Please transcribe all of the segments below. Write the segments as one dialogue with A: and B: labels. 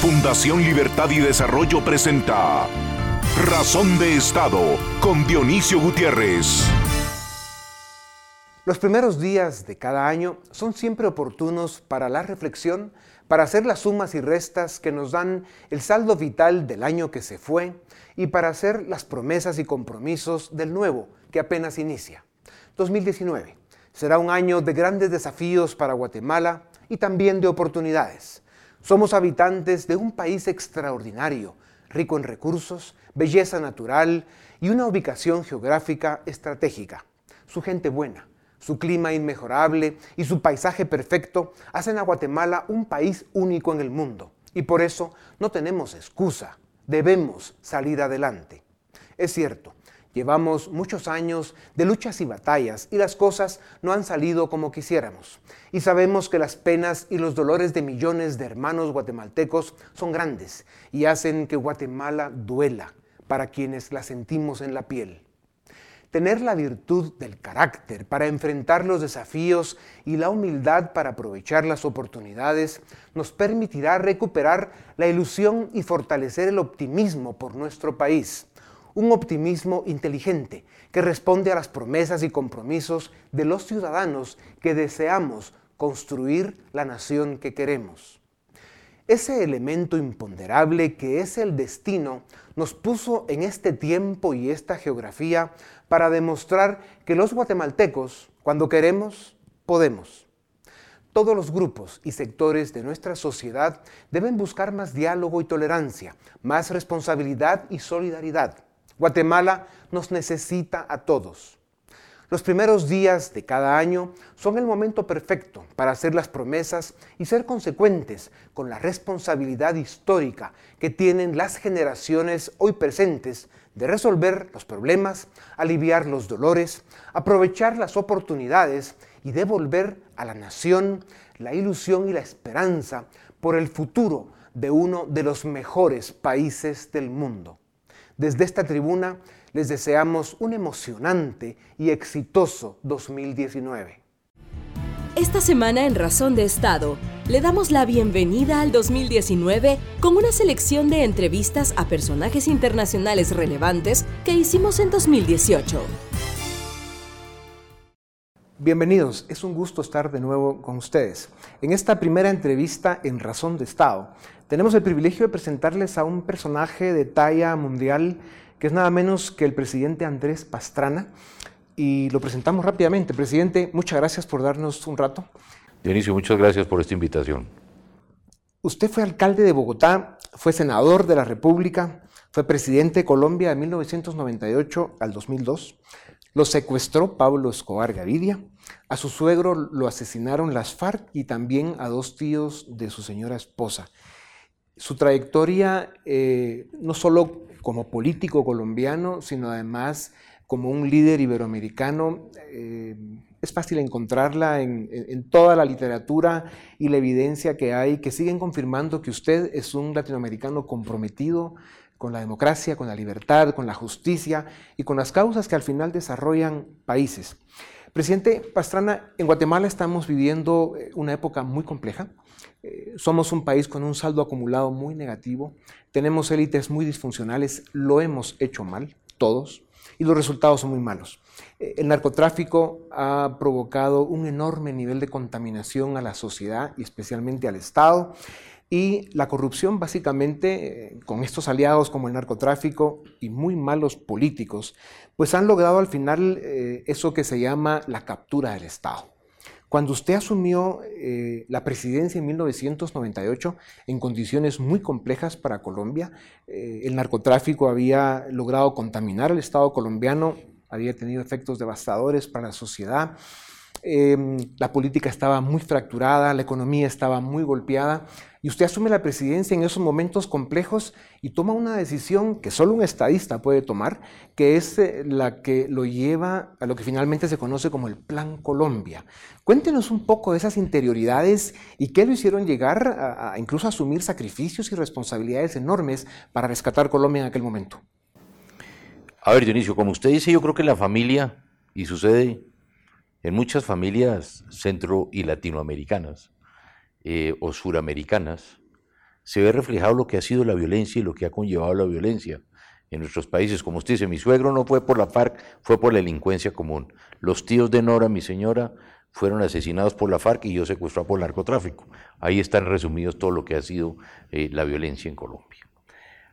A: Fundación Libertad y Desarrollo presenta Razón de Estado con Dionisio Gutiérrez.
B: Los primeros días de cada año son siempre oportunos para la reflexión, para hacer las sumas y restas que nos dan el saldo vital del año que se fue y para hacer las promesas y compromisos del nuevo que apenas inicia. 2019 será un año de grandes desafíos para Guatemala y también de oportunidades. Somos habitantes de un país extraordinario, rico en recursos, belleza natural y una ubicación geográfica estratégica. Su gente buena, su clima inmejorable y su paisaje perfecto hacen a Guatemala un país único en el mundo. Y por eso no tenemos excusa, debemos salir adelante. Es cierto, Llevamos muchos años de luchas y batallas y las cosas no han salido como quisiéramos. Y sabemos que las penas y los dolores de millones de hermanos guatemaltecos son grandes y hacen que Guatemala duela para quienes la sentimos en la piel. Tener la virtud del carácter para enfrentar los desafíos y la humildad para aprovechar las oportunidades nos permitirá recuperar la ilusión y fortalecer el optimismo por nuestro país un optimismo inteligente que responde a las promesas y compromisos de los ciudadanos que deseamos construir la nación que queremos. Ese elemento imponderable que es el destino nos puso en este tiempo y esta geografía para demostrar que los guatemaltecos, cuando queremos, podemos. Todos los grupos y sectores de nuestra sociedad deben buscar más diálogo y tolerancia, más responsabilidad y solidaridad Guatemala nos necesita a todos. Los primeros días de cada año son el momento perfecto para hacer las promesas y ser consecuentes con la responsabilidad histórica que tienen las generaciones hoy presentes de resolver los problemas, aliviar los dolores, aprovechar las oportunidades y devolver a la nación la ilusión y la esperanza por el futuro de uno de los mejores países del mundo. Desde esta tribuna les deseamos un emocionante y exitoso 2019.
C: Esta semana en Razón de Estado le damos la bienvenida al 2019 con una selección de entrevistas a personajes internacionales relevantes que hicimos en 2018.
B: Bienvenidos, es un gusto estar de nuevo con ustedes. En esta primera entrevista en Razón de Estado, tenemos el privilegio de presentarles a un personaje de talla mundial que es nada menos que el presidente Andrés Pastrana. Y lo presentamos rápidamente. Presidente, muchas gracias por darnos un rato.
D: Dionisio, muchas gracias por esta invitación.
B: Usted fue alcalde de Bogotá, fue senador de la República, fue presidente de Colombia de 1998 al 2002. Lo secuestró Pablo Escobar Gaviria. A su suegro lo asesinaron las FARC y también a dos tíos de su señora esposa. Su trayectoria, eh, no solo como político colombiano, sino además como un líder iberoamericano, eh, es fácil encontrarla en, toda la literatura y la evidencia que hay que siguen confirmando que usted es un latinoamericano comprometido con la democracia, con la libertad, con la justicia y con las causas que al final desarrollan países. Presidente Pastrana, en Guatemala estamos viviendo eh, una época muy compleja. Eh, somos un país con un saldo acumulado muy negativo, tenemos élites muy disfuncionales, lo hemos hecho mal, todos, y los resultados son muy malos. Eh, el narcotráfico ha provocado un enorme nivel de contaminación a la sociedad y especialmente al Estado. Y la corrupción, básicamente, eh, con estos aliados como el narcotráfico y muy malos políticos, pues han logrado al final eso que se llama la captura del Estado. Cuando usted asumió eh, la presidencia en 1998 en condiciones muy complejas para Colombia, el narcotráfico había logrado contaminar al Estado colombiano, había tenido efectos devastadores para la sociedad, Em, la política estaba muy fracturada, la economía estaba muy golpeada, y usted asume la presidencia en esos momentos complejos y toma una decisión que solo un estadista puede tomar, que es eh, la que lo lleva a lo que finalmente se conoce como el Plan Colombia. Cuéntenos un poco de esas interioridades y qué lo hicieron llegar a, a incluso asumir sacrificios y responsabilidades enormes para rescatar Colombia en aquel momento.
D: A ver, Dionisio, como usted dice, yo creo que la familia, y sucede en muchas familias centro y latinoamericanas eh, o suramericanas se ve reflejado lo que ha sido la violencia y lo que ha conllevado la violencia en nuestros países. Como usted dice, mi suegro no fue por la FARC, fue por la delincuencia común. Los tíos de Nora, mi señora, fueron asesinados por la FARC y yo secuestrado por el narcotráfico. Ahí están resumidos todo lo que ha sido eh, la violencia en Colombia.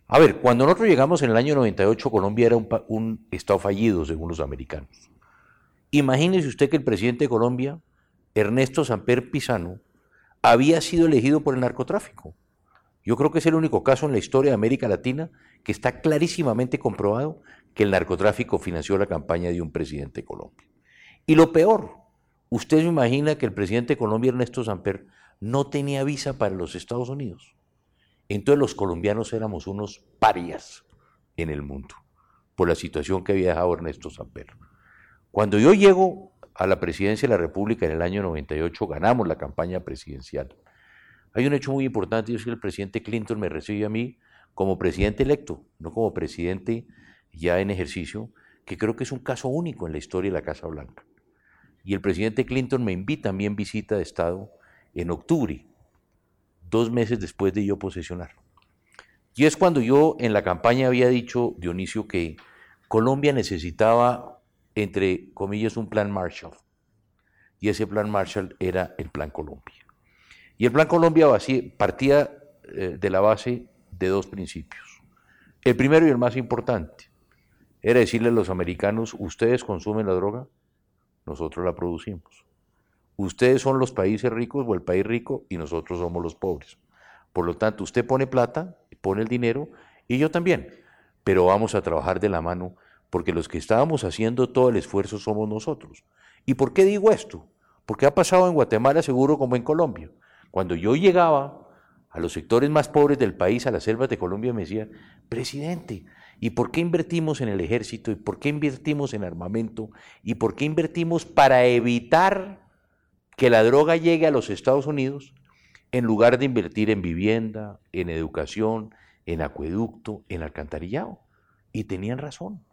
D: A ver, cuando nosotros llegamos en el año 98, Colombia era un, un estado fallido, según los americanos. Imagínese usted que el presidente de Colombia, Ernesto Samper Pizano, había sido elegido por el narcotráfico. Yo creo que es el único caso en la historia de América Latina que está clarísimamente comprobado que el narcotráfico financió la campaña de un presidente de Colombia. Y lo peor, usted se imagina que el presidente de Colombia, Ernesto Samper, no tenía visa para los Estados Unidos. Entonces los colombianos éramos unos parias en el mundo por la situación que había dejado Ernesto Samper. Cuando yo llego a la presidencia de la República en el año 98, ganamos la campaña presidencial hay un hecho muy importante y es que el presidente Clinton me recibe a mí como presidente electo, no como presidente ya en ejercicio, que creo que es un caso único en la historia de la Casa Blanca. Y el presidente Clinton me invita a mí en visita de Estado en octubre, dos meses después de yo posesionar. Y es cuando yo en la campaña había dicho, Dionisio, que Colombia necesitaba, entre comillas, un plan Marshall. Y ese plan Marshall era el Plan Colombia. Y el Plan Colombia partía eh, de la base de dos principios. El primero y el más importante era decirle a los americanos, ustedes consumen la droga, nosotros la producimos. Ustedes son los países ricos o el país rico y nosotros somos los pobres. Por lo tanto, usted pone plata, pone el dinero y yo también. Pero vamos a trabajar de la mano porque los que estábamos haciendo todo el esfuerzo somos nosotros. ¿Y por qué digo esto? Porque ha pasado en Guatemala seguro como en Colombia. Cuando yo llegaba a los sectores más pobres del país, a las selvas de Colombia, me decía, presidente, ¿y por qué invertimos en el ejército? ¿Y por qué invertimos en armamento? ¿Y por qué invertimos para evitar que la droga llegue a los Estados Unidos en lugar de invertir en vivienda, en educación, en acueducto, en alcantarillado? Y tenían razón.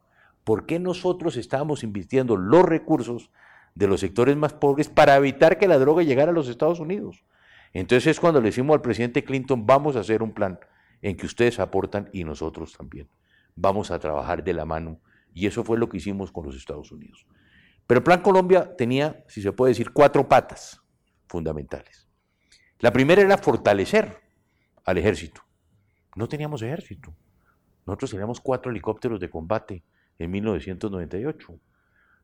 D: ¿Por qué nosotros estábamos invirtiendo los recursos de los sectores más pobres para evitar que la droga llegara a los Estados Unidos? Entonces es cuando le decimos al presidente Clinton, vamos a hacer un plan en que ustedes aportan y nosotros también. Vamos a trabajar de la mano. Y eso fue lo que hicimos con los Estados Unidos. Pero el Plan Colombia tenía, si se puede decir, cuatro patas fundamentales. La primera era fortalecer al ejército. No teníamos ejército. Nosotros teníamos cuatro helicópteros de combate en 1998.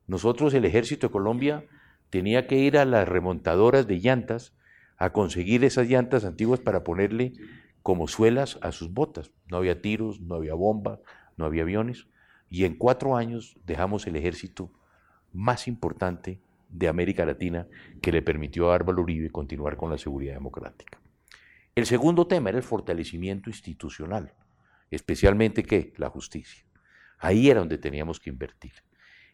D: Nosotros, el ejército de Colombia, tenía que ir a las remontadoras de llantas a conseguir esas llantas antiguas para ponerle como suelas a sus botas. No había tiros, no había bombas, no había aviones. Y en cuatro años dejamos el ejército más importante de América Latina que le permitió a Álvaro Uribe continuar con la seguridad democrática. El segundo tema era el fortalecimiento institucional, especialmente ¿qué? la justicia. Ahí era donde teníamos que invertir.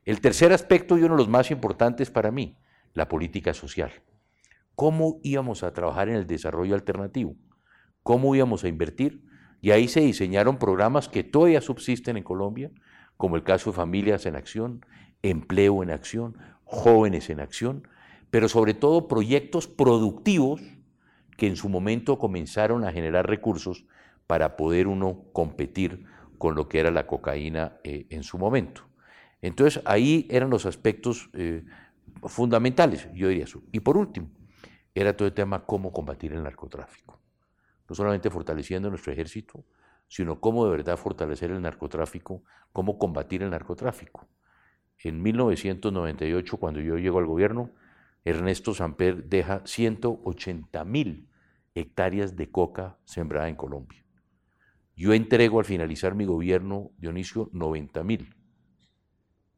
D: El tercer aspecto y uno de los más importantes para mí, la política social cómo íbamos a trabajar en el desarrollo alternativo, cómo íbamos a invertir. Y ahí se diseñaron programas que todavía subsisten en Colombia, como el caso de Familias en Acción, Empleo en Acción, Jóvenes en Acción, pero sobre todo proyectos productivos que en su momento comenzaron a generar recursos para poder uno competir con lo que era la cocaína eh, en su momento. Entonces ahí eran los aspectos eh, fundamentales, yo diría eso. Y por último, era todo el tema cómo combatir el narcotráfico. No solamente fortaleciendo nuestro ejército, sino cómo de verdad fortalecer el narcotráfico, cómo combatir el narcotráfico. En 1998, cuando yo llego al gobierno, Ernesto Samper deja 180 mil hectáreas de coca sembrada en Colombia. Yo entrego al finalizar mi gobierno, Dionisio, 90 mil.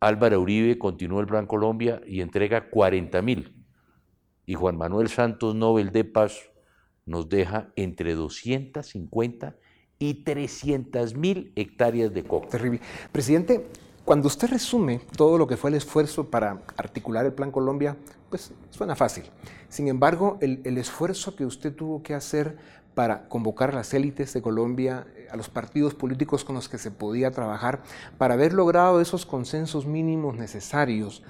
D: Álvaro Uribe continúa el Plan Colombia y entrega 40 mil y Juan Manuel Santos Nobel de Paz nos deja entre 250 y 300 mil hectáreas de coca.
B: Terrible. Presidente, cuando usted resume todo lo que fue el esfuerzo para articular el Plan Colombia, pues suena fácil. Sin embargo, el, el esfuerzo que usted tuvo que hacer para convocar a las élites de Colombia, a los partidos políticos con los que se podía trabajar, para haber logrado esos consensos mínimos necesarios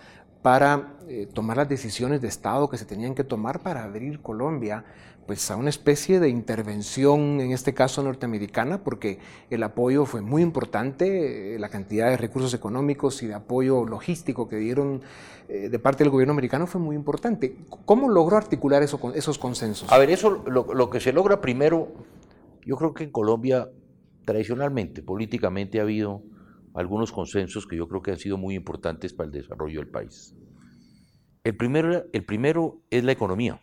B: para eh, tomar las decisiones de Estado que se tenían que tomar para abrir Colombia pues a una especie de intervención, en este caso norteamericana, porque el apoyo fue muy importante, eh, la cantidad de recursos económicos y de apoyo logístico que dieron eh, de parte del gobierno americano fue muy importante. ¿Cómo logró articular eso, esos consensos?
D: A ver, eso lo, lo que se logra primero, yo creo que en Colombia tradicionalmente, políticamente ha habido algunos consensos que yo creo que han sido muy importantes para el desarrollo del país. El primero, el primero es la economía.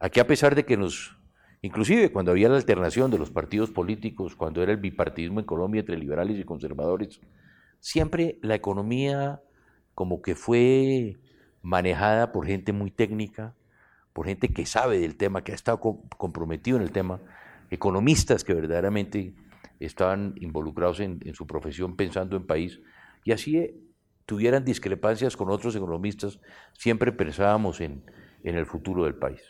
D: Aquí a pesar de que nos, inclusive cuando había la alternación de los partidos políticos, cuando era el bipartidismo en Colombia entre liberales y conservadores, siempre la economía como que fue manejada por gente muy técnica, por gente que sabe del tema, que ha estado comprometido en el tema, economistas que verdaderamente estaban involucrados en, su profesión pensando en país, y así tuvieran discrepancias con otros economistas, siempre pensábamos en, en el futuro del país.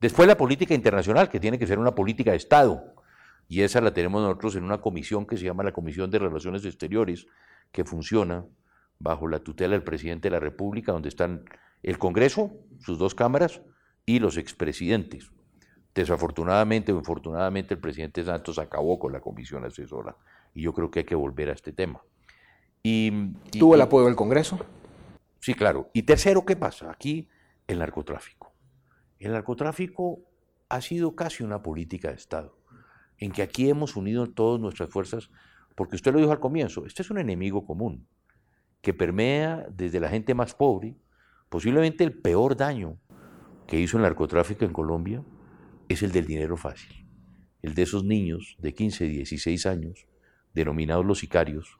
D: Después la política internacional, que tiene que ser una política de Estado, y esa la tenemos nosotros en una comisión que se llama la Comisión de Relaciones Exteriores, que funciona bajo la tutela del presidente de la República, donde están el Congreso, sus dos cámaras, y los expresidentes. Desafortunadamente o infortunadamente el presidente Santos acabó con la comisión asesora, y yo creo que hay que volver a este tema.
B: Y, ¿Tuvo el apoyo del Congreso?
D: Sí, claro. Y tercero, ¿qué pasa? Aquí el narcotráfico. El narcotráfico ha sido casi una política de Estado, en que aquí hemos unido todas nuestras fuerzas, porque usted lo dijo al comienzo, este es un enemigo común, que permea desde la gente más pobre, posiblemente el peor daño que hizo el narcotráfico en Colombia es el del dinero fácil, el de esos niños de 15, 16 años, denominados los sicarios,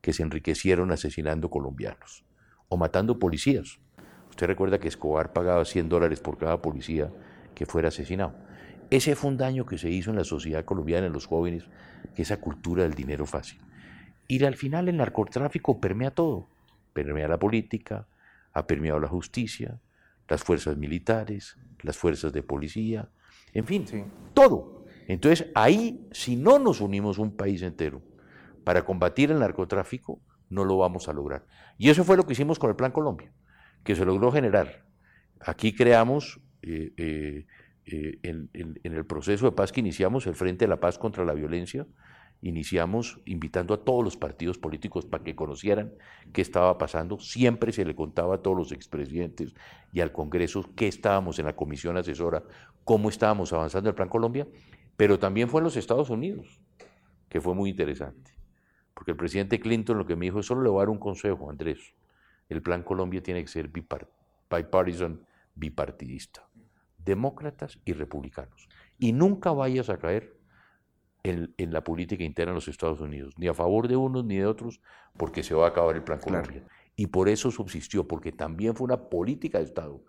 D: que se enriquecieron asesinando colombianos o matando policías Usted recuerda que Escobar pagaba 100 dólares por cada policía que fuera asesinado. Ese fue un daño que se hizo en la sociedad colombiana, en los jóvenes, esa cultura del dinero fácil. Y al final el narcotráfico permea todo. Permea la política, ha permeado la justicia, las fuerzas militares, las fuerzas de policía, en fin, todo. Entonces ahí, si no nos unimos un país entero para combatir el narcotráfico, no lo vamos a lograr. Y eso fue lo que hicimos con el Plan Colombia que se logró generar. Aquí creamos, eh, eh, eh, en, el proceso de paz que iniciamos, el Frente de la Paz contra la Violencia, iniciamos invitando a todos los partidos políticos para que conocieran qué estaba pasando. Siempre se le contaba a todos los expresidentes y al Congreso qué estábamos en la comisión asesora, cómo estábamos avanzando el Plan Colombia, pero también fue en los Estados Unidos, que fue muy interesante. Porque el presidente Clinton lo que me dijo es, solo le voy a dar un consejo, Andrés el Plan Colombia tiene que ser bipartisan, bipartidista, demócratas y republicanos. Y nunca vayas a caer en, la política interna de los Estados Unidos, ni a favor de unos ni de otros, porque se va a acabar el Plan Colombia. Y por eso subsistió, porque también fue una política de Estado.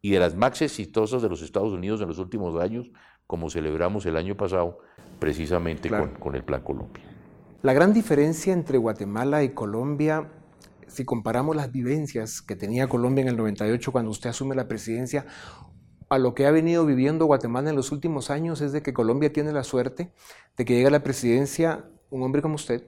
D: Y de las más exitosas de los Estados Unidos en los últimos años, como celebramos el año pasado, precisamente con, con el Plan Colombia.
B: La gran diferencia entre Guatemala y Colombia si comparamos las vivencias que tenía Colombia en el 98 cuando usted asume la presidencia a lo que ha venido viviendo Guatemala en los últimos años es de que Colombia tiene la suerte de que llega a la presidencia un hombre como usted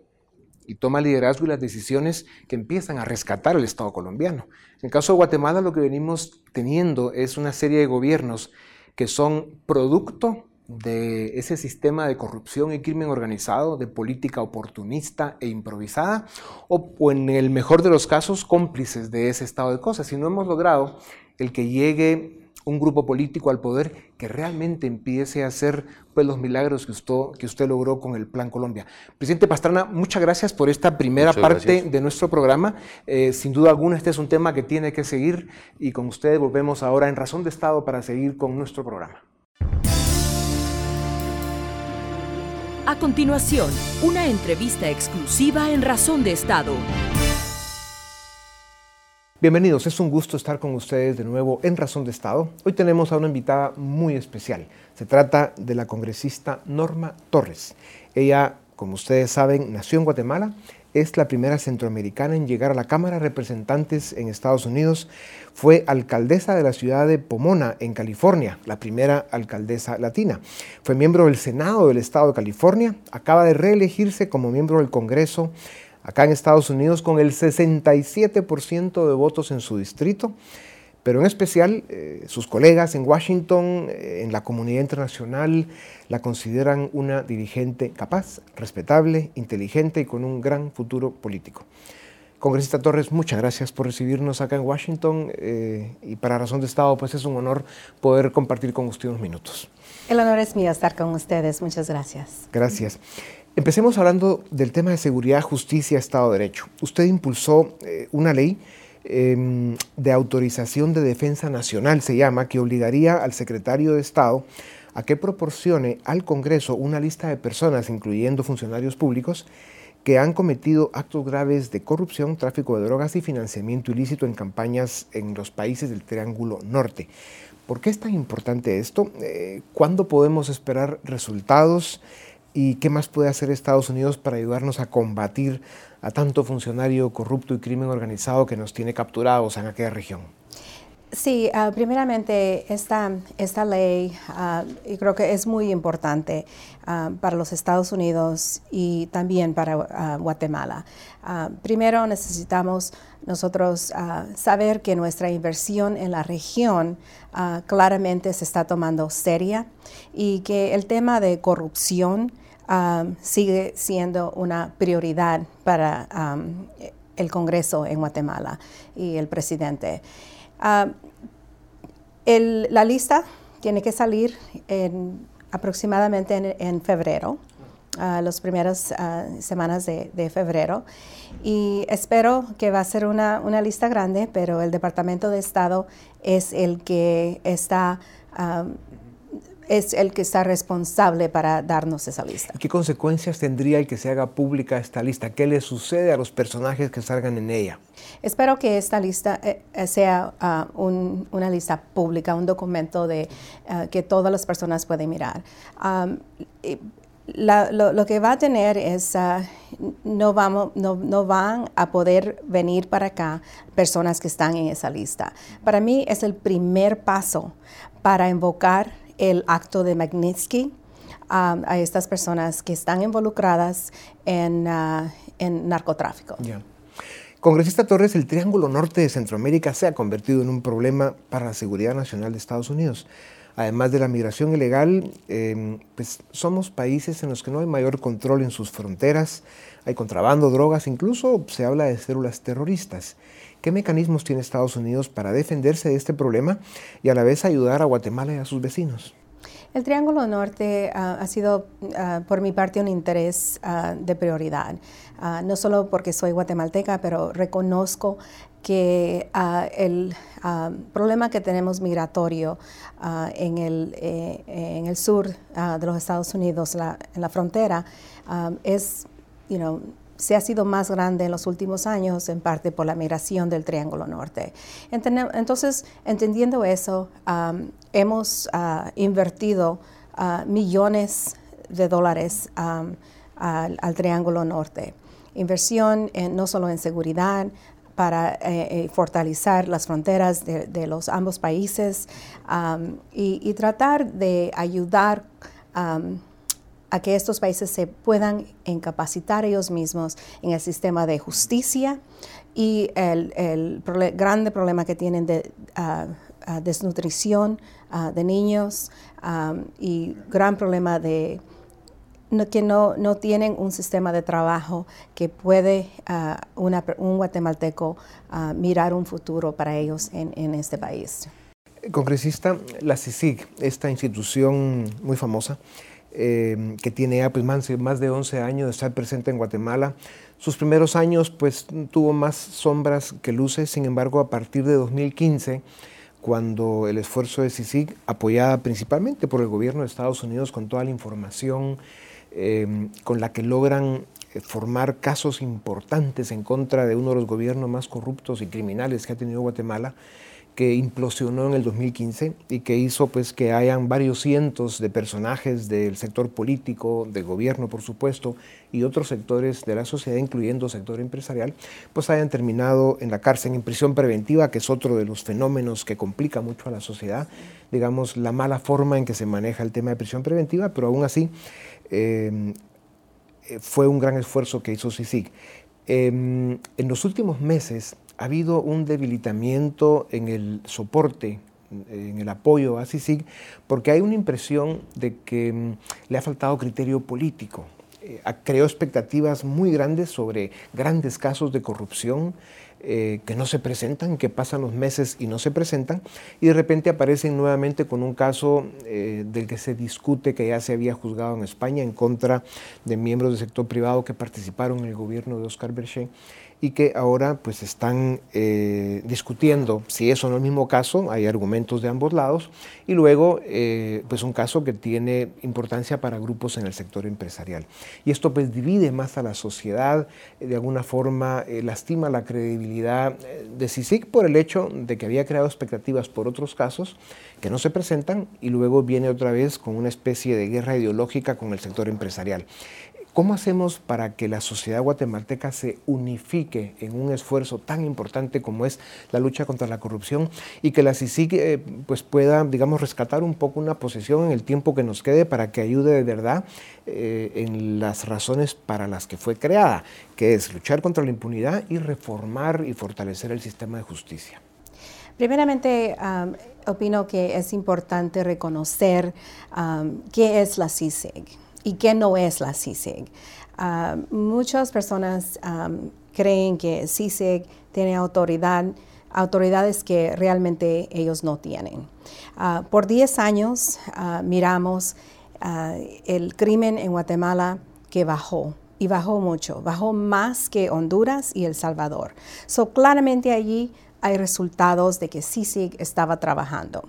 B: y toma liderazgo y las decisiones que empiezan a rescatar el Estado colombiano. En el caso de Guatemala lo que venimos teniendo es una serie de gobiernos que son producto de ese sistema de corrupción y crimen organizado, de política oportunista e improvisada, o, en el mejor de los casos cómplices de ese estado de cosas. Si no hemos logrado el que llegue un grupo político al poder que realmente empiece a hacer pues, los milagros que usted, que usted logró con el Plan Colombia. Presidente Pastrana, muchas gracias por esta primera parte de nuestro programa. Eh, sin duda alguna, este es un tema que tiene que seguir y con ustedes volvemos ahora en Razón de Estado para seguir con nuestro programa.
C: A continuación, una entrevista exclusiva en Razón de Estado.
B: Bienvenidos, es un gusto estar con ustedes de nuevo en Razón de Estado. Hoy tenemos a una invitada muy especial. Se trata de la congresista Norma Torres. Ella, como ustedes saben, nació en Guatemala, es la primera centroamericana en llegar a la Cámara de Representantes en Estados Unidos. Fue alcaldesa de la ciudad de Pomona, en California, la primera alcaldesa latina. Fue miembro del Senado del Estado de California. Acaba de reelegirse como miembro del Congreso acá en Estados Unidos con el 67% de votos en su distrito, pero en especial eh, sus colegas en Washington, eh, en la comunidad internacional, la consideran una dirigente capaz, respetable, inteligente y con un gran futuro político. Congresista Torres, muchas gracias por recibirnos acá en Washington eh, y para Razón de Estado, pues es un honor poder compartir con usted unos minutos.
E: El honor es mío estar con ustedes, muchas gracias.
B: Gracias. Empecemos hablando del tema de seguridad, justicia, Estado de Derecho. Usted impulsó una ley Em, de autorización de defensa nacional, se llama, que obligaría al secretario de Estado a que proporcione al Congreso una lista de personas, incluyendo funcionarios públicos, que han cometido actos graves de corrupción, tráfico de drogas y financiamiento ilícito en campañas en los países del Triángulo Norte. ¿Por qué es tan importante esto? Eh, ¿Cuándo podemos esperar resultados? ¿Y qué más puede hacer Estados Unidos para ayudarnos a combatir a tanto funcionario corrupto y crimen organizado que nos tiene capturados en aquella región?
E: Sí, ah, primeramente esta, esta ley uh, creo que es muy importante ah, para los Estados Unidos y también para Guatemala. primero necesitamos nosotros saber que nuestra inversión en la región claramente se está tomando seria y que el tema de corrupción Um, sigue siendo una prioridad para um, el Congreso en Guatemala y el presidente. Um, la lista tiene que salir aproximadamente en, febrero, uh, las primeras uh, semanas de, febrero. Y espero que va a ser una, una, lista grande, pero el Departamento de Estado es el que está es el que está responsable para darnos esa lista.
B: ¿Qué consecuencias tendría el que se haga pública esta lista? ¿Qué le sucede a los personajes que salgan en ella?
E: Espero que esta lista eh, eh, sea ah, una lista pública, un documento de, ah, que todas las personas pueden mirar. lo, que va a tener es, uh, no, vamos, no, no, van a poder venir para acá personas que están en esa lista. Para mí es el primer paso para invocar el acto de Magnitsky um, a estas personas que están involucradas en, uh, narcotráfico.
B: Congresista Torres, el Triángulo Norte de Centroamérica se ha convertido en un problema para la seguridad nacional de Estados Unidos. Además de la migración ilegal, em, pues somos países en los que no hay mayor control en sus fronteras, hay contrabando, drogas, incluso se habla de células terroristas. ¿Qué mecanismos tiene Estados Unidos para defenderse de este problema y a la vez ayudar a Guatemala y a sus vecinos?
E: El Triángulo Norte ah, ha sido, ah, por mi parte, un interés ah, de prioridad. no solo porque soy guatemalteca, pero reconozco que el problema que tenemos migratorio en, el, eh, en el sur de los Estados Unidos, en la frontera, es, you know, se ha sido más grande en los últimos años, en parte por la migración del Triángulo Norte. Entonces, entendiendo eso, hemos ah, invertido ah, millones de dólares al, Triángulo Norte. Inversión no solo en seguridad, para eh, eh, fortalecer las fronteras de, los ambos países y, tratar de ayudar que estos países se puedan incapacitar ellos mismos en el sistema de justicia y el, grande problema que tienen de ah, ah, desnutrición ah, de niños y gran problema de que no, no, tienen un sistema de trabajo que puede un guatemalteco mirar un futuro para ellos en, en este país.
B: Congresista, la CICIG, esta institución muy famosa, Em, que tiene ya pues, más, de 11 años de estar presente en Guatemala. Sus primeros años pues tuvo más sombras que luces, sin embargo a partir de 2015, cuando el esfuerzo de CICIG, apoyada principalmente por el gobierno de Estados Unidos con toda la información em, con la que logran eh, formar casos importantes en contra de uno de los gobiernos más corruptos y criminales que ha tenido Guatemala, que implosionó en el 2015 y que hizo pues que hayan varios cientos de personajes del sector político, de gobierno por supuesto, y otros sectores de la sociedad, incluyendo sector empresarial, pues hayan terminado en la cárcel, en prisión preventiva, que es otro de los fenómenos que complica mucho a la sociedad, digamos, la mala forma en que se maneja el tema de prisión preventiva, pero aún así eh, fue un gran esfuerzo que hizo CICIG. Em, en los últimos meses ha habido un debilitamiento en el soporte en el apoyo a CICIG, porque hay una impresión de que mm, le ha faltado criterio político. Eh, creó expectativas muy grandes sobre grandes casos de corrupción eh, que no se presentan, que pasan los meses y no se presentan, y de repente aparecen nuevamente con un caso eh, del que se discute que ya se había juzgado en España en contra de miembros del sector privado que participaron en el gobierno de Oscar Berger y que ahora pues están eh, discutiendo si eso no el mismo caso, hay argumentos de ambos lados, y luego eh, pues un caso que tiene importancia para grupos en el sector empresarial. Y esto pues divide más a la sociedad, de alguna forma eh, lastima la credibilidad de CICIC por el hecho de que había creado expectativas por otros casos que no se presentan y luego viene otra vez con una especie de guerra ideológica con el sector empresarial. ¿Cómo hacemos para que la sociedad guatemalteca se unifique en un esfuerzo tan importante como es la lucha contra la corrupción y que la CICIG eh, pues pueda, digamos, rescatar un poco una posición en el tiempo que nos quede para que ayude de verdad eh, en las razones para las que fue creada, que es luchar contra la impunidad y reformar y fortalecer el sistema de justicia?
E: Primeramente, opino que es importante reconocer qué es la CICIG y qué no es la CICIG. Ah, muchas personas creen que CICIG tiene autoridad, autoridades que realmente ellos no tienen. Ah, por 10 años ah, miramos el crimen en Guatemala que bajó y bajó mucho, bajó más que Honduras y El Salvador. So, claramente allí hay resultados de que CICIG estaba trabajando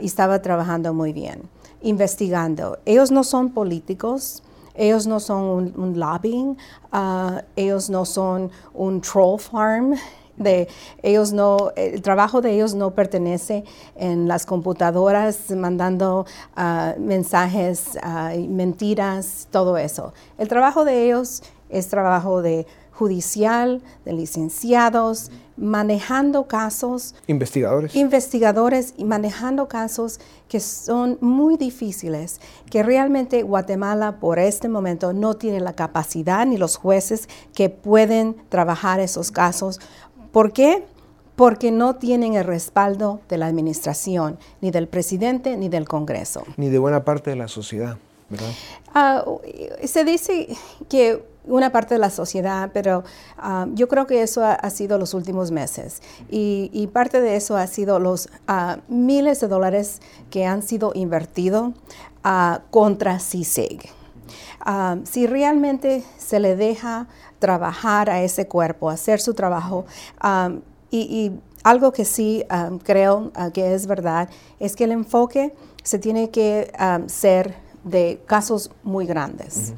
E: y estaba trabajando muy bien investigando. Ellos no son políticos, ellos no son un, lobbying, uh, ellos no son un troll farm. De, ellos no, el trabajo de ellos no pertenece en las computadoras mandando uh, mensajes, uh, mentiras, todo eso. El trabajo de ellos es trabajo de judicial, de licenciados, manejando casos.
B: Investigadores.
E: Investigadores y manejando casos que son muy difíciles, que realmente Guatemala por este momento no tiene la capacidad ni los jueces que pueden trabajar esos casos. ¿Por qué? Porque no tienen el respaldo de la administración, ni del presidente, ni del Congreso.
B: Ni de buena parte de la sociedad, ¿verdad?
E: Ah, se dice que una parte de la sociedad, pero ah, yo creo que eso ha, sido los últimos meses. Y, parte de eso ha sido los ah, miles de dólares que han sido invertidos uh, contra CISIG. si realmente se le deja trabajar a ese cuerpo, hacer su trabajo, y, algo que sí creo que es verdad, es que el enfoque se tiene que ser de casos muy grandes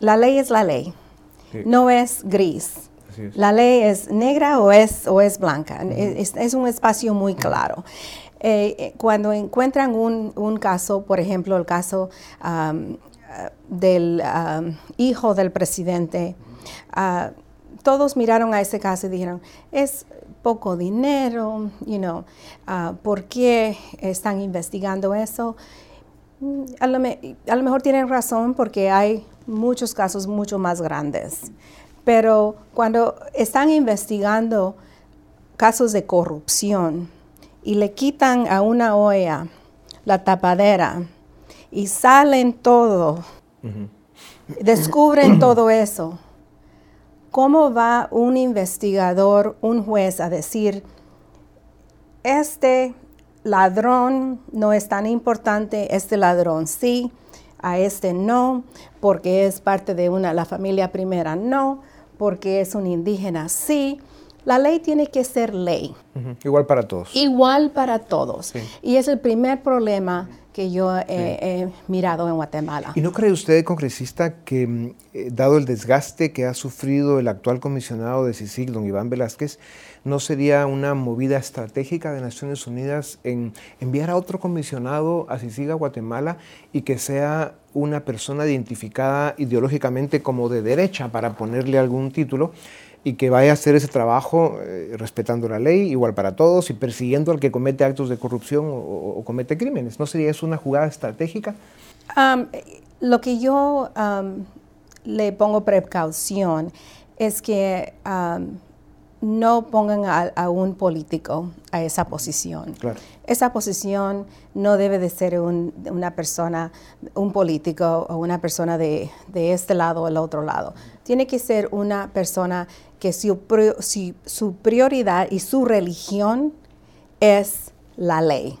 E: la ley es la ley, no es gris. La ley es negra o es, o es blanca, es, un espacio muy claro. Eh, eh, cuando encuentran un, caso, por ejemplo, el caso del hijo del presidente, ah, todos miraron a ese caso y dijeron, es poco dinero, you know, uh, ¿por qué están investigando eso? Mm, a lo, mejor tienen razón porque hay muchos casos mucho más grandes. Pero cuando están investigando casos de corrupción y le quitan a una olla la tapadera y salen todo, descubren todo eso, ¿cómo va un investigador, un juez a decir, este ladrón no es tan importante, este ladrón sí, a este no, porque es parte de una, la familia primera no, porque es un indígena sí. La ley tiene que ser ley.
B: Igual para todos.
E: Igual para todos. Y es el primer problema que yo he, mirado en Guatemala.
B: ¿Y no cree usted, congresista, que mm, eh, dado el desgaste que ha sufrido el actual comisionado de CICIG, don Iván Velázquez, no sería una movida estratégica de Naciones Unidas en enviar a otro comisionado a CICIG a Guatemala y que sea una persona identificada ideológicamente como de derecha para ponerle algún título? Y que vaya a hacer ese trabajo eh, respetando la ley, igual para todos, y persiguiendo al que comete actos de corrupción o, comete crímenes. ¿No sería eso una jugada estratégica?
E: lo que yo le pongo precaución es que no pongan a, un político a esa posición. Esa posición no debe de ser una persona, un político o una persona de, este lado o el otro lado. Tiene que ser una persona que su, su prioridad y su religión es la ley.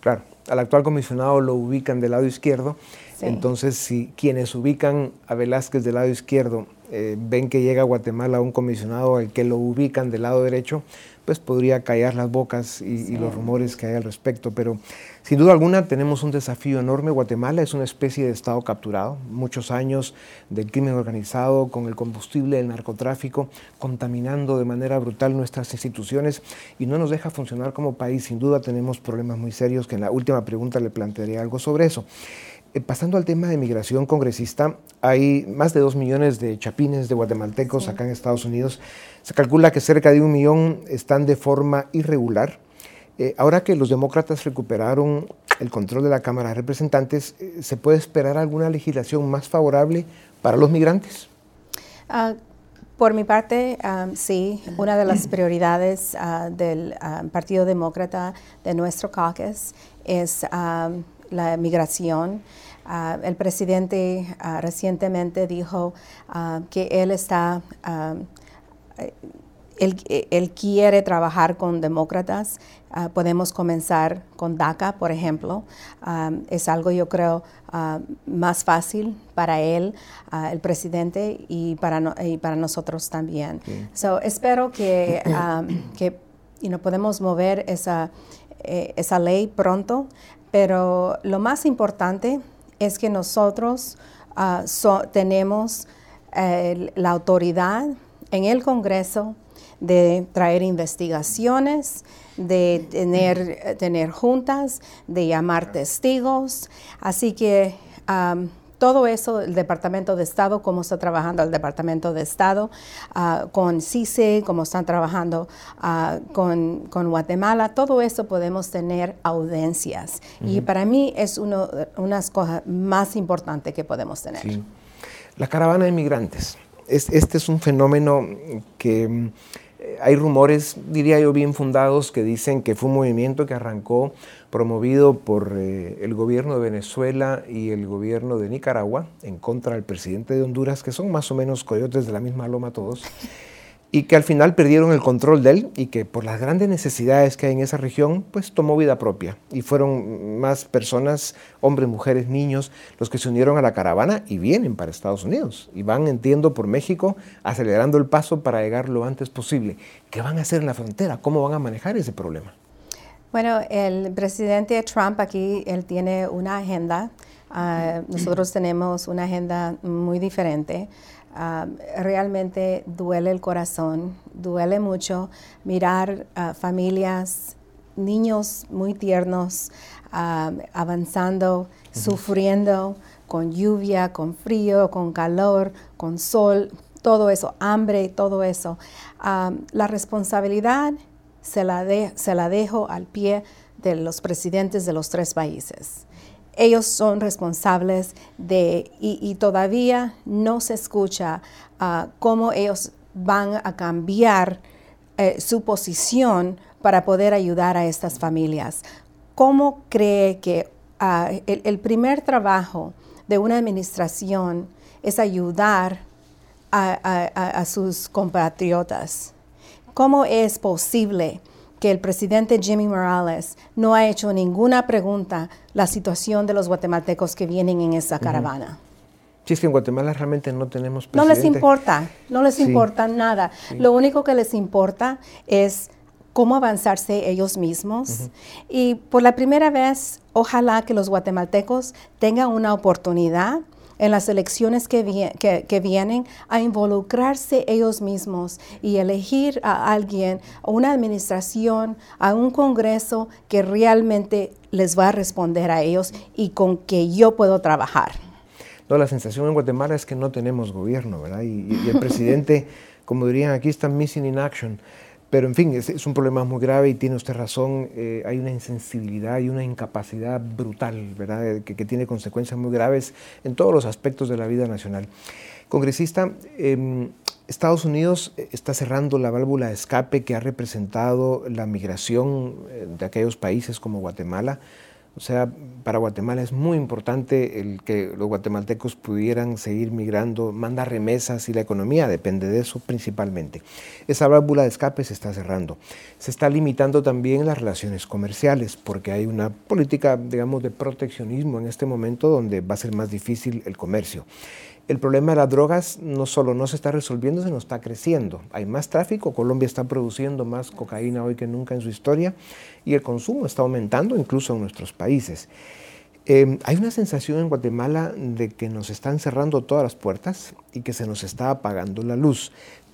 B: Claro, al actual comisionado lo ubican del lado izquierdo, entonces si quienes ubican a Velázquez del lado izquierdo eh, ven que llega a Guatemala un comisionado al que lo ubican del lado derecho, pues podría callar las bocas y, los rumores que hay al respecto. Pero sin duda alguna tenemos un desafío enorme. Guatemala es una especie de Estado capturado, muchos años del crimen organizado con el combustible del narcotráfico, contaminando de manera brutal nuestras instituciones y no nos deja funcionar como país. Sin duda tenemos problemas muy serios que en la última pregunta le plantearé algo sobre eso. Eh, pasando al tema de migración congresista, hay más de dos millones de chapines de guatemaltecos acá en Estados Unidos. Se calcula que cerca de un millón están de forma irregular. Eh, ahora que los demócratas recuperaron el control de la Cámara de Representantes, eh, ¿se puede esperar alguna legislación más favorable para los migrantes?
E: Ah, por mi parte, ah, sí. Una de las prioridades ah, del Partido Demócrata de nuestro caucus es la migración. Ah, el presidente ah, recientemente dijo ah, que él está, él, quiere trabajar con demócratas. podemos comenzar con DACA, por ejemplo. es algo, yo creo, más fácil para él, el presidente, y para, y para nosotros también. So, espero que, que podemos mover esa, eh, esa ley pronto. Pero lo más importante es que nosotros ah, tenemos la autoridad en el Congreso de traer investigaciones, de tener, tener juntas, de llamar testigos. Así que todo eso, el Departamento de Estado, cómo está trabajando el Departamento de Estado ah, con CICE, cómo están trabajando ah, con, Guatemala, todo eso podemos tener audiencias. Y para mí es una de las cosas más importantes que podemos tener.
B: La caravana de migrantes. este es un fenómeno que mm, hay rumores, diría yo, bien fundados que dicen que fue un movimiento que arrancó promovido por eh, el gobierno de Venezuela y el gobierno de Nicaragua en contra del presidente de Honduras, que son más o menos coyotes de la misma loma todos, y que al final perdieron el control de él y que por las grandes necesidades que hay en esa región, pues tomó vida propia. Y fueron más personas, hombres, mujeres, niños, los que se unieron a la caravana y vienen para Estados Unidos. Y van, entiendo, por México, acelerando el paso para llegar lo antes posible. ¿Qué van a hacer en la frontera? ¿Cómo van a manejar ese problema?
E: Bueno, el presidente Trump aquí, él tiene una agenda. Ah, nosotros tenemos una agenda muy diferente. Ah, realmente duele el corazón, duele mucho mirar a familias, niños muy tiernos, ah, avanzando, sufriendo con lluvia, con frío, con calor, con sol, todo eso, hambre, todo eso. la responsabilidad se la, se la dejo al pie de los presidentes de los tres países. Ellos son responsables de, y, todavía no se escucha ah, cómo ellos van a cambiar eh, su posición para poder ayudar a estas familias. ¿Cómo cree que ah, el, primer trabajo de una administración es ayudar a sus compatriotas? ¿Cómo es posible que el presidente Jimmy Morales no ha hecho ninguna pregunta la situación de los guatemaltecos que vienen en esa caravana?
B: Si es que en Guatemala realmente no tenemos
E: presidente. No les importa, no les importa nada. Lo único que les importa es cómo avanzarse ellos mismos. Y por la primera vez, ojalá que los guatemaltecos tengan una oportunidad en las elecciones que, que, vienen a involucrarse ellos mismos y elegir a alguien, a una administración, a un Congreso que realmente les va a responder a ellos y con que yo puedo trabajar.
B: No, la sensación en Guatemala es que no tenemos gobierno, ¿verdad? Y, y el presidente, como dirían aquí, está missing in action. Pero en fin, es, un problema muy grave y tiene usted razón, eh, hay una insensibilidad y una incapacidad brutal, ¿verdad? Que, tiene consecuencias muy graves en todos los aspectos de la vida nacional. Congresista, em, Estados Unidos está cerrando la válvula de escape que ha representado la migración eh, de aquellos países como Guatemala o sea, para Guatemala es muy importante el que los guatemaltecos pudieran seguir migrando, manda remesas y la economía depende de eso principalmente. Esa válvula de escape se está cerrando. Se está limitando también las relaciones comerciales porque hay una política, digamos, de proteccionismo en este momento donde va a ser más difícil el comercio el problema de las drogas no solo no se está resolviendo, sino está creciendo. Hay más tráfico, Colombia está produciendo más cocaína hoy que nunca en su historia y el consumo está aumentando incluso en nuestros países. Em, hay una sensación en Guatemala de que nos están cerrando todas las puertas y que se nos está apagando la luz.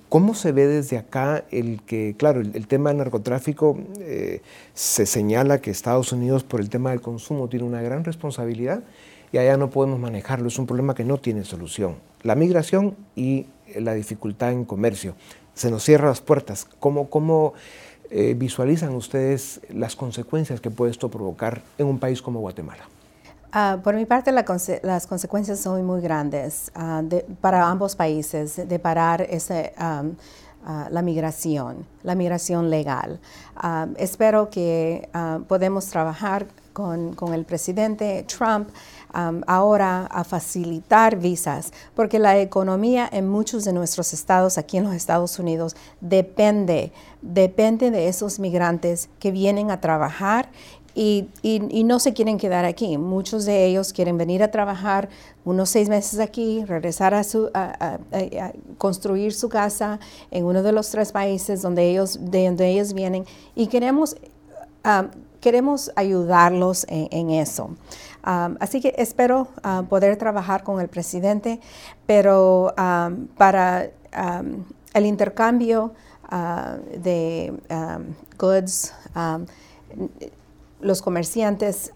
B: ¿Cómo se ve desde acá el que, claro, el, tema del narcotráfico eh, se señala que Estados Unidos por el tema del consumo tiene una gran responsabilidad? Y allá no podemos manejarlo. Es un problema que no tiene solución. La migración y la dificultad en comercio. Se nos cierran las puertas. ¿Cómo, cómo eh, visualizan ustedes las consecuencias que puede esto provocar en un país como Guatemala?
E: Ah, por mi parte, las consecuencias son muy grandes ah, para ambos países de parar ese, ah, la migración, la migración legal. espero que podamos trabajar con, con el presidente Trump ahora a facilitar visas, porque la economía en muchos de nuestros estados aquí en los Estados Unidos depende, depende de esos migrantes que vienen a trabajar y, y, no se quieren quedar aquí. Muchos de ellos quieren venir a trabajar unos seis meses aquí, regresar a, su, a, construir su casa en uno de los tres países donde ellos, de donde ellos vienen y queremos, queremos ayudarlos en eso así que espero ah, poder trabajar con el presidente, pero para el intercambio ah, de goods, los comerciantes,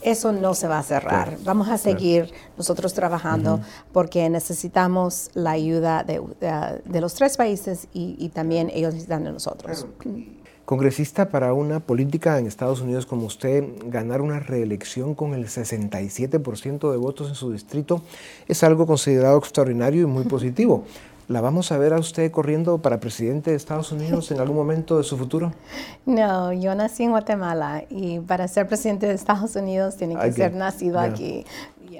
E: eso no se va a cerrar. Vamos a seguir nosotros trabajando porque necesitamos la ayuda de, los tres países y, y, también ellos necesitan de nosotros.
B: Congresista para una política en Estados Unidos como usted, ganar una reelección con el 67% de votos en su distrito es algo considerado extraordinario y muy positivo. ¿La vamos a ver a usted corriendo para presidente de Estados Unidos en algún momento de su futuro?
E: No, yo nací en Guatemala y para ser presidente de Estados Unidos tiene que ser nacido aquí.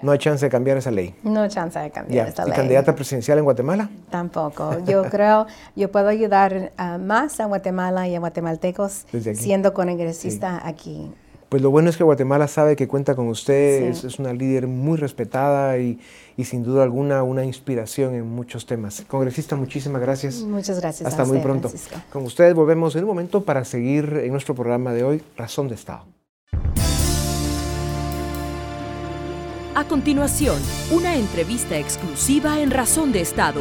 B: No hay chance de cambiar esa ley.
E: No hay chance de cambiar esa ley.
B: ¿Y candidata presidencial en Guatemala?
E: Tampoco. Yo creo, yo puedo ayudar más a Guatemala y a guatemaltecos siendo congresista aquí.
B: Pues lo bueno es que Guatemala sabe que cuenta con usted, es, una líder muy respetada y, y, sin duda alguna una inspiración en muchos temas. Congresista, muchísimas gracias.
E: Muchas gracias.
B: Hasta muy pronto. Con ustedes volvemos en un momento para seguir en nuestro programa de hoy, Razón de Estado.
C: A continuación, una entrevista exclusiva en Razón de Estado.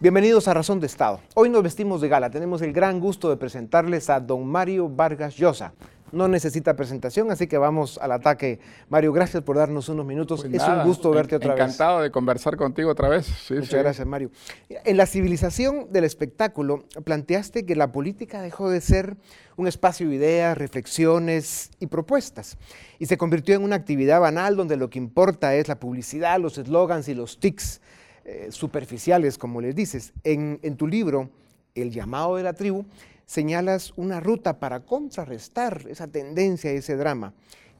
B: Bienvenidos a Razón de Estado. Hoy nos vestimos de gala. Tenemos el gran gusto de presentarles a don Mario Vargas Llosa, no necesita presentación, así que vamos al ataque. Mario, gracias por darnos unos minutos. Pues es un gusto verte otra
F: vez. Encantado de conversar contigo otra vez.
B: Muchas gracias, Mario. En la civilización del espectáculo, planteaste que la política dejó de ser un espacio de ideas, reflexiones y propuestas, y se convirtió en una actividad banal donde lo que importa es la publicidad, los eslogans y los tics eh, superficiales, como les dices. En, tu libro, El llamado de la tribu, señalas una ruta para contrarrestar esa tendencia, ese drama.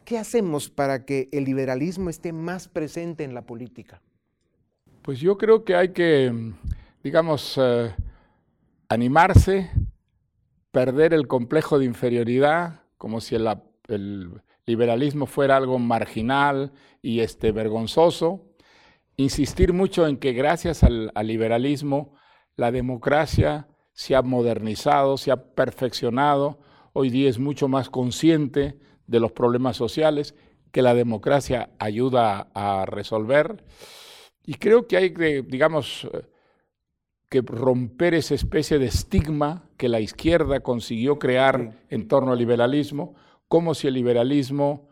B: ¿Qué hacemos para que el liberalismo esté más presente en la política?
F: Pues yo creo que hay que, digamos, eh, animarse, perder el complejo de inferioridad, como si el, liberalismo fuera algo marginal y este, vergonzoso, insistir mucho en que gracias al liberalismo la democracia se ha modernizado, se ha perfeccionado, hoy día es mucho más consciente de los problemas sociales que la democracia ayuda a resolver. Y creo que hay que, digamos, que romper esa especie de estigma que la izquierda consiguió crear en torno al liberalismo, como si el liberalismo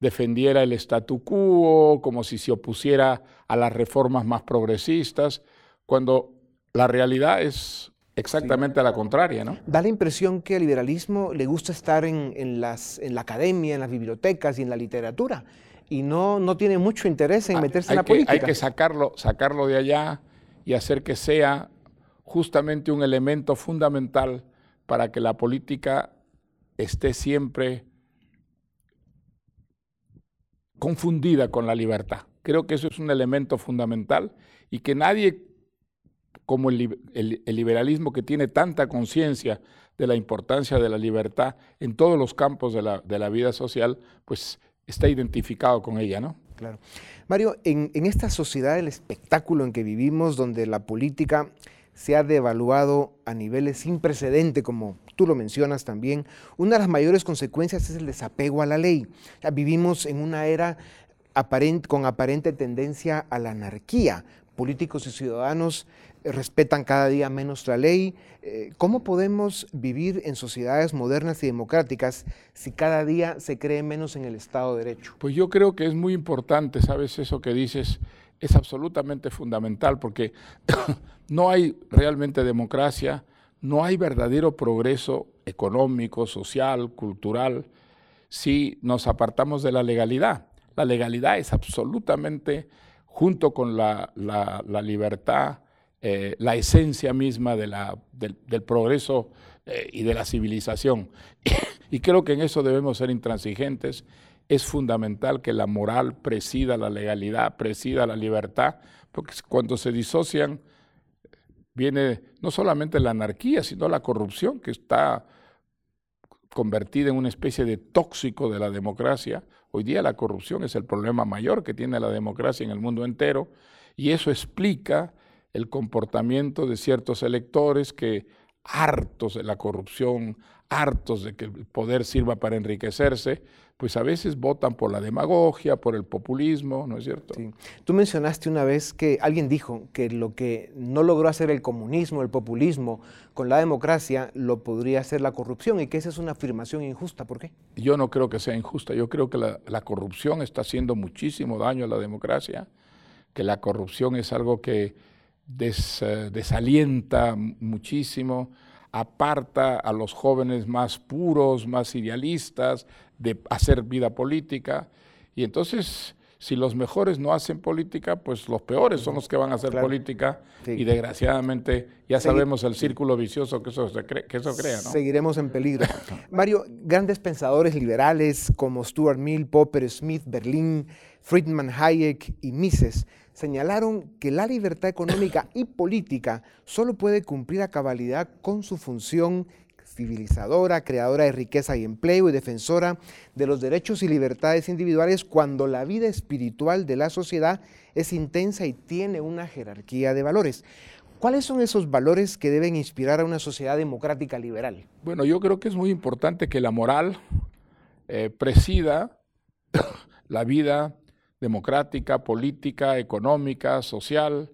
F: defendiera el statu quo, como si se opusiera a las reformas más progresistas, cuando la realidad es exactamente a la contraria, ¿no?
B: Da la impresión que al liberalismo le gusta estar en, las, en la academia, en las bibliotecas y en la literatura, y no, no tiene mucho interés en meterse en la política.
F: Hay que sacarlo, sacarlo de allá y hacer que sea justamente un elemento fundamental para que la política esté siempre confundida con la libertad. Creo que eso es un elemento fundamental y que nadie como el, liberalismo que tiene tanta conciencia de la importancia de la libertad en todos los campos de la, vida social, pues está identificado con ella, ¿no?
B: Claro. Mario, en, en, esta sociedad del espectáculo en que vivimos, donde la política se ha devaluado a niveles sin precedente, como tú lo mencionas también, una de las mayores consecuencias es el desapego a la ley. vivimos en una era con aparente tendencia a la anarquía. Políticos y ciudadanos respetan cada día menos la ley. Eh, ¿Cómo podemos vivir en sociedades modernas y democráticas si cada día se cree menos en el Estado de Derecho?
F: Pues yo creo que es muy importante, ¿sabes? Eso que dices es absolutamente fundamental porque no hay realmente democracia, no hay verdadero progreso económico, social, cultural, si nos apartamos de la legalidad. La legalidad es absolutamente, junto con la, libertad, eh, la esencia misma del, progreso eh, y de la civilización. y creo que en eso debemos ser intransigentes es fundamental que la moral presida la legalidad, presida la libertad, porque cuando se disocian viene no solamente la anarquía, sino la corrupción que está convertida en una especie de tóxico de la democracia. Hoy día la corrupción es el problema mayor que tiene la democracia en el mundo entero y eso explica el comportamiento de ciertos electores que hartos de la corrupción, hartos de que el poder sirva para enriquecerse, pues a veces votan por la demagogia, por el populismo, ¿no es cierto? Sí.
B: Tú mencionaste una vez que alguien dijo que lo que no logró hacer el comunismo, el populismo, con la democracia, lo podría hacer la corrupción y que esa es una afirmación injusta. ¿Por qué?
F: Yo no creo que sea injusta, yo creo que la, corrupción está haciendo muchísimo daño a la democracia, que la corrupción es algo que eh, desalienta muchísimo aparta a los jóvenes más puros, más idealistas, de hacer vida política. Y entonces, si los mejores no hacen política, pues los peores son los que van a hacer política. Y desgraciadamente ya sabemos el círculo vicioso que eso, que eso crea. ¿no?
B: Seguiremos en peligro. Mario, grandes pensadores liberales como Stuart Mill, Popper, Smith, Berlín, Friedman Hayek y Mises señalaron que la libertad económica y política solo puede cumplir a cabalidad con su función civilizadora, creadora de riqueza y empleo y defensora de los derechos y libertades individuales cuando la vida espiritual de la sociedad es intensa y tiene una jerarquía de valores. ¿Cuáles son esos valores que deben inspirar a una sociedad democrática liberal?
F: Bueno, yo creo que es muy importante que la moral eh, presida la vida democrática, política, económica, social.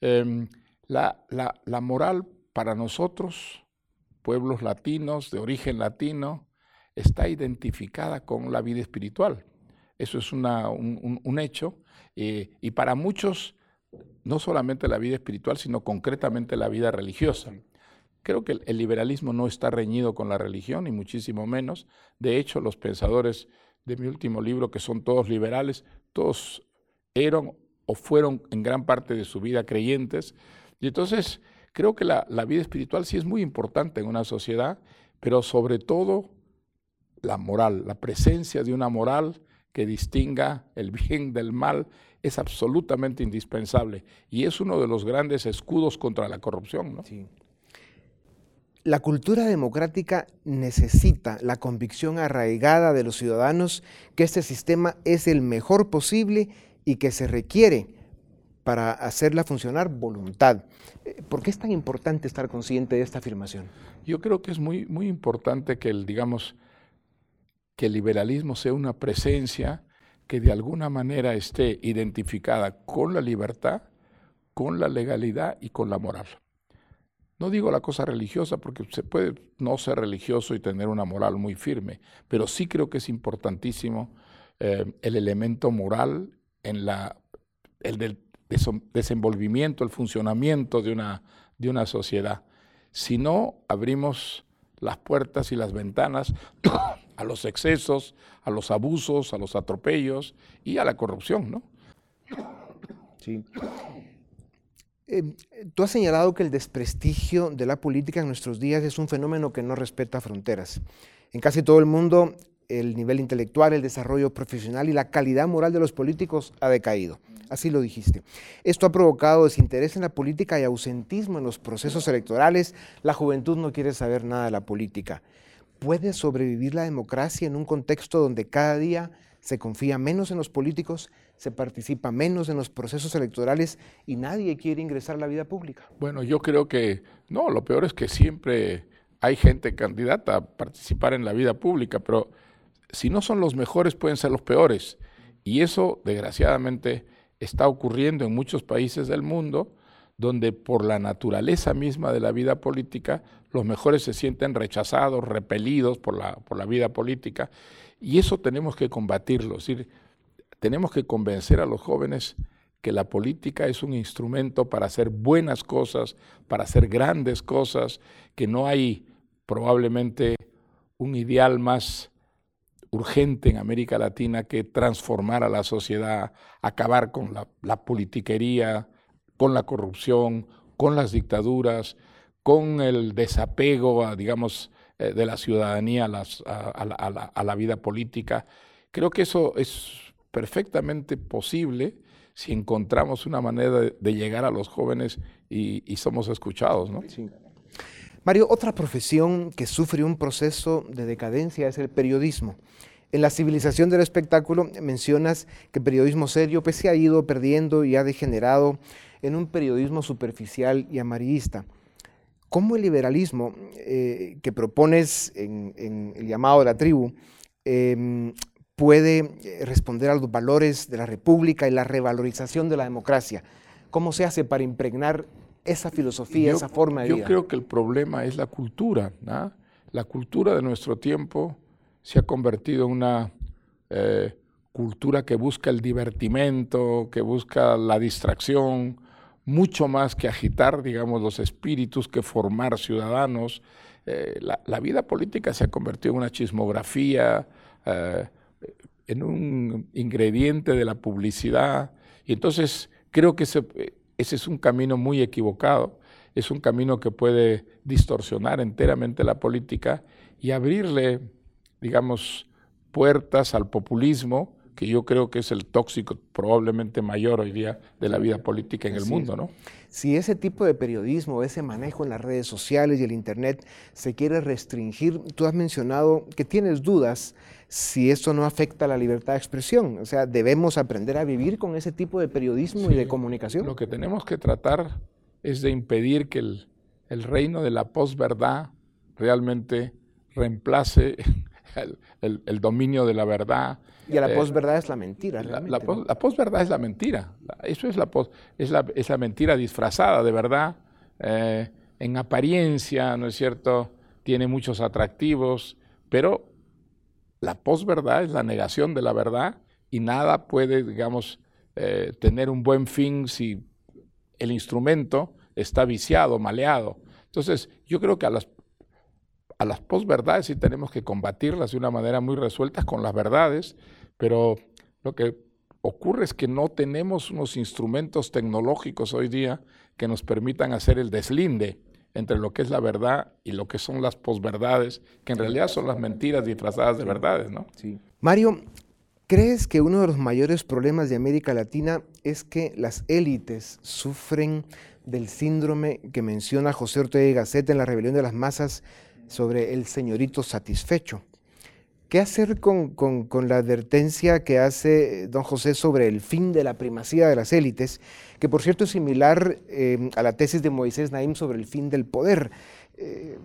F: Em, la, moral para nosotros, pueblos latinos, de origen latino, está identificada con la vida espiritual. Eso es un, hecho. Eh, y para muchos, no solamente la vida espiritual, sino concretamente la vida religiosa. Creo que el liberalismo no está reñido con la religión, ni muchísimo menos. De hecho, los pensadores de mi último libro, que son todos liberales, todos eran o fueron en gran parte de su vida creyentes. Y entonces creo que la, vida espiritual sí es muy importante en una sociedad, pero sobre todo la moral, la presencia de una moral que distinga el bien del mal es absolutamente indispensable y es uno de los grandes escudos contra la corrupción. ¿no? Sí.
B: La cultura democrática necesita la convicción arraigada de los ciudadanos que este sistema es el mejor posible y que se requiere para hacerla funcionar voluntad. Eh, ¿Por qué es tan importante estar consciente de esta afirmación?
F: Yo creo que es muy, muy importante que el, digamos, que liberalismo sea una presencia que de alguna manera esté identificada con la libertad, con la legalidad y con la moral. No digo la cosa religiosa porque se puede no ser religioso y tener una moral muy firme, pero sí creo que es importantísimo eh, el elemento moral en la, el del desenvolvimiento, el funcionamiento de una, de una sociedad. si no abrimos las puertas y las ventanas a los excesos, a los abusos, a los atropellos y a la corrupción, ¿no?
B: Sí. Eh, tú has señalado que el desprestigio de la política en nuestros días es un fenómeno que no respeta fronteras. En casi todo el mundo, el nivel intelectual, el desarrollo profesional y la calidad moral de los políticos ha decaído. Así lo dijiste. Esto ha provocado desinterés en la política y ausentismo en los procesos electorales. La juventud no quiere saber nada de la política. ¿Puede sobrevivir la democracia en un contexto donde cada día se confía menos en los políticos, se participa menos en los procesos electorales y nadie quiere ingresar a la vida pública?
F: Bueno, yo creo que no, lo peor es que siempre hay gente candidata a participar en la vida pública, pero si no son los mejores pueden ser los peores. Y eso, desgraciadamente, está ocurriendo en muchos países del mundo, donde por la naturaleza misma de la vida política, los mejores se sienten rechazados, repelidos por la, por la vida política. Y eso tenemos que combatirlo. Es decir, tenemos que convencer a los jóvenes que la política es un instrumento para hacer buenas cosas, para hacer grandes cosas, que no hay probablemente un ideal más urgente en América Latina que transformar a la sociedad, acabar con la, politiquería, con la corrupción, con las dictaduras, con el desapego, digamos, eh, de la ciudadanía a, la, vida política. Creo que eso es perfectamente posible si encontramos una manera de, llegar a los jóvenes y, somos escuchados. ¿no?
B: Mario, otra profesión que sufre un proceso de decadencia es el periodismo. En la civilización del espectáculo mencionas que el periodismo serio pues, se ha ido perdiendo y ha degenerado en un periodismo superficial y amarillista. ¿Cómo el liberalismo eh, que propones en, el llamado de la tribu em, puede eh, responder a los valores de la república y la revalorización de la democracia? ¿Cómo se hace para impregnar esa filosofía, esa forma de
F: yo
B: vida?
F: Yo creo que el problema es la cultura. La cultura de nuestro tiempo se ha convertido en una eh, cultura que busca el divertimento, que busca la distracción, mucho más que agitar, digamos, los espíritus, que formar ciudadanos. Eh, la, vida política se ha convertido en una chismografía, eh, en un ingrediente de la publicidad. Y entonces creo que ese, ese es un camino muy equivocado, es un camino que puede distorsionar enteramente la política y abrirle, digamos, puertas al populismo, que yo creo que es el tóxico probablemente mayor hoy día de la vida política en el mundo, ¿no?
B: Si ese tipo de periodismo, ese manejo en las redes sociales y el Internet se quiere restringir, tú has mencionado que tienes dudas si esto no afecta a la libertad de expresión. O sea, debemos aprender a vivir con ese tipo de periodismo y de comunicación.
F: Lo que tenemos que tratar es de impedir que el, el reino de la posverdad realmente reemplace el, dominio de la verdad.
B: Y la eh, posverdad es la mentira.
F: La, la, posverdad es la mentira. Eso es la, es la, es la mentira disfrazada de verdad. Eh, en apariencia, ¿no es cierto? Tiene muchos atractivos, pero la posverdad es la negación de la verdad y nada puede, digamos, eh, tener un buen fin si el instrumento está viciado, maleado. Entonces, yo creo que a las a las posverdades sí tenemos que combatirlas de una manera muy resuelta con las verdades, pero lo que ocurre es que no tenemos unos instrumentos tecnológicos hoy día que nos permitan hacer el deslinde entre lo que es la verdad y lo que son las posverdades, que en realidad son las mentiras disfrazadas de verdades, ¿no?
B: Sí. Mario, ¿crees que uno de los mayores problemas de América Latina es que las élites sufren del síndrome que menciona José Ortega y Gasset en la rebelión de las masas sobre el señorito satisfecho. ¿Qué hacer con, la advertencia que hace don José sobre el fin de la primacía de las élites, que por cierto es similar eh, a la tesis de Moisés Naim sobre el fin del poder? Eh,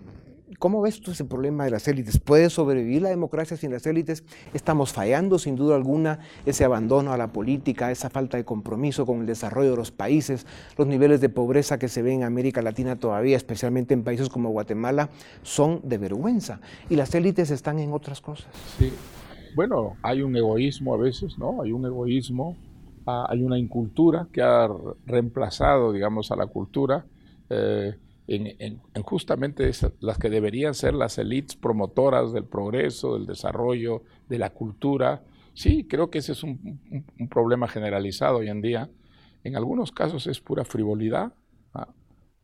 B: ¿Cómo ves tú ese problema de las élites? ¿Puede sobrevivir la democracia sin las élites? Estamos fallando sin duda alguna ese abandono a la política, esa falta de compromiso con el desarrollo de los países, los niveles de pobreza que se ven en América Latina todavía, especialmente en países como Guatemala, son de vergüenza. Y las élites están en otras cosas.
F: Sí, bueno, hay un egoísmo a veces, ¿no? Hay un egoísmo, ah, hay una incultura que ha reemplazado, digamos, a la cultura. Eh, en, justamente las que deberían ser las élites promotoras del progreso, del desarrollo, de la cultura. Sí, creo que ese es un, problema generalizado hoy en día. En algunos casos es pura frivolidad. ¿ah?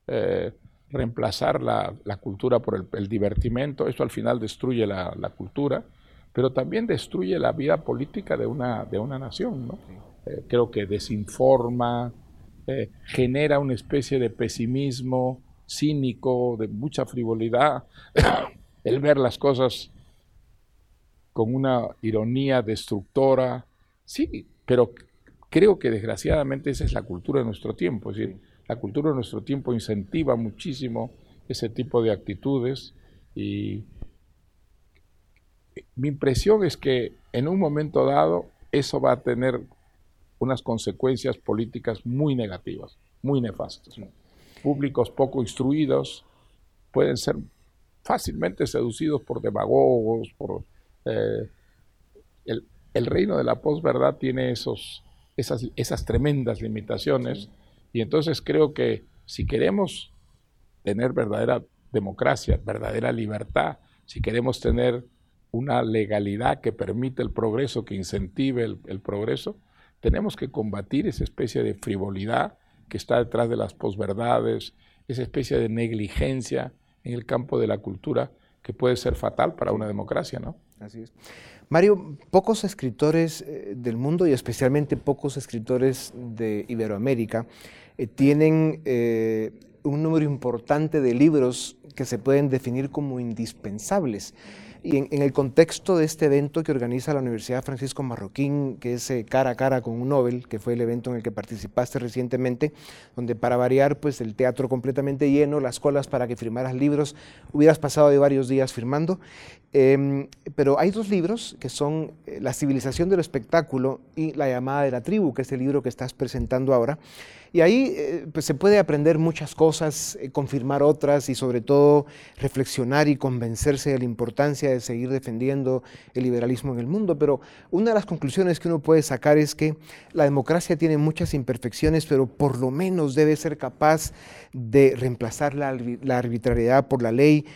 F: Eh, reemplazar la, cultura por el, divertimento, eso al final destruye la, cultura, pero también destruye la vida política de una, de una nación. Eh, creo que desinforma, eh, genera una especie de pesimismo cínico, de mucha frivolidad, el ver las cosas con una ironía destructora. Sí, pero creo que desgraciadamente esa es la cultura de nuestro tiempo. Es decir, la cultura de nuestro tiempo incentiva muchísimo ese tipo de actitudes y mi impresión es que en un momento dado eso va a tener unas consecuencias políticas muy negativas, muy nefastas. Públicos poco instruidos pueden ser fácilmente seducidos por demagogos, por eh, el, reino de la posverdad tiene esos, esas, esas tremendas limitaciones. Y entonces creo que si queremos tener verdadera democracia, verdadera libertad, si queremos tener una legalidad que permite el progreso, que incentive el, progreso, tenemos que combatir esa especie de frivolidad que está detrás de las posverdades, esa especie de negligencia en el campo de la cultura que puede ser fatal para una democracia, ¿no?
B: Así es. Mario, pocos escritores eh, del mundo y especialmente pocos escritores de Iberoamérica eh, tienen eh, un número importante de libros que se pueden definir como indispensables. Y en, el contexto de este evento que organiza la Universidad Francisco Marroquín, que es eh, cara a cara con un Nobel, que fue el evento en el que participaste recientemente, donde para variar, pues el teatro completamente lleno, las colas para que firmaras libros, hubieras pasado de varios días firmando. Em, pero hay dos libros que son La civilización del espectáculo y La llamada de la tribu, que es el libro que estás presentando ahora. Y ahí eh, pues se puede aprender muchas cosas, eh, confirmar otras y sobre todo reflexionar y convencerse de la importancia de seguir defendiendo el liberalismo en el mundo. Pero una de las conclusiones que uno puede sacar es que la democracia tiene muchas imperfecciones, pero por lo menos debe ser capaz de reemplazar la, arbitrariedad por la ley,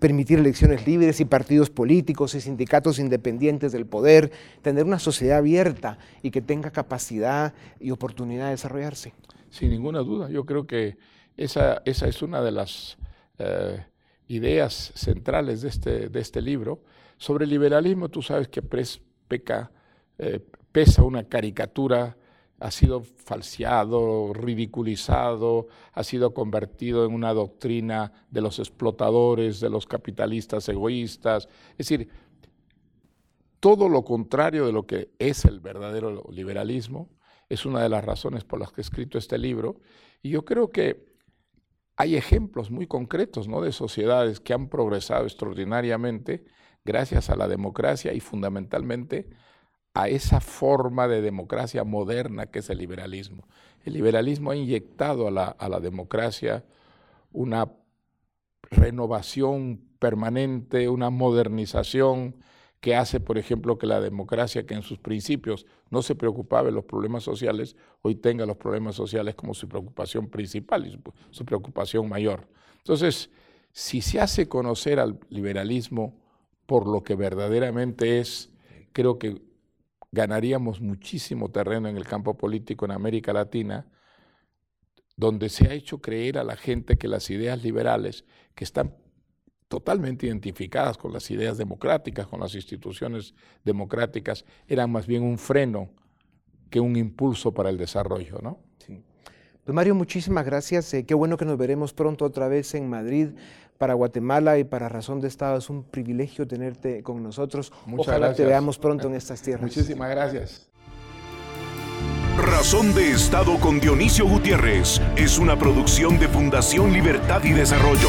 B: permitir elecciones libres y partidos políticos y sindicatos independientes del poder, tener una sociedad abierta y que tenga capacidad y oportunidad de desarrollarse.
F: Sin ninguna duda, yo creo que esa, esa es una de las eh, ideas centrales de este, de este libro. Sobre el liberalismo, tú sabes que peca, eh, pesa una caricatura, ha sido falseado, ridiculizado, ha sido convertido en una doctrina de los explotadores, de los capitalistas egoístas. Es decir, todo lo contrario de lo que es el verdadero liberalismo, es una de las razones por las que he escrito este libro. Y yo creo que hay ejemplos muy concretos ¿no? de sociedades que han progresado extraordinariamente gracias a la democracia y fundamentalmente a esa forma de democracia moderna que es el liberalismo. El liberalismo ha inyectado a la, a la democracia una renovación permanente, una modernización, que hace, por ejemplo, que la democracia, que en sus principios no se preocupaba de los problemas sociales, hoy tenga los problemas sociales como su preocupación principal y su, preocupación mayor. Entonces, si se hace conocer al liberalismo por lo que verdaderamente es, creo que ganaríamos muchísimo terreno en el campo político en América Latina, donde se ha hecho creer a la gente que las ideas liberales, que están totalmente identificadas con las ideas democráticas, con las instituciones democráticas, eran más bien un freno que un impulso para el desarrollo, ¿no? Sí.
B: Pues Mario, muchísimas gracias. Eh, qué bueno que nos veremos pronto otra vez en Madrid. Para Guatemala y para Razón de Estado es un privilegio tenerte con nosotros. Muchas Ojalá te veamos pronto en estas tierras.
F: Muchísimas gracias.
A: Razón de Estado con Dionisio Gutiérrez es una producción de Fundación Libertad y Desarrollo.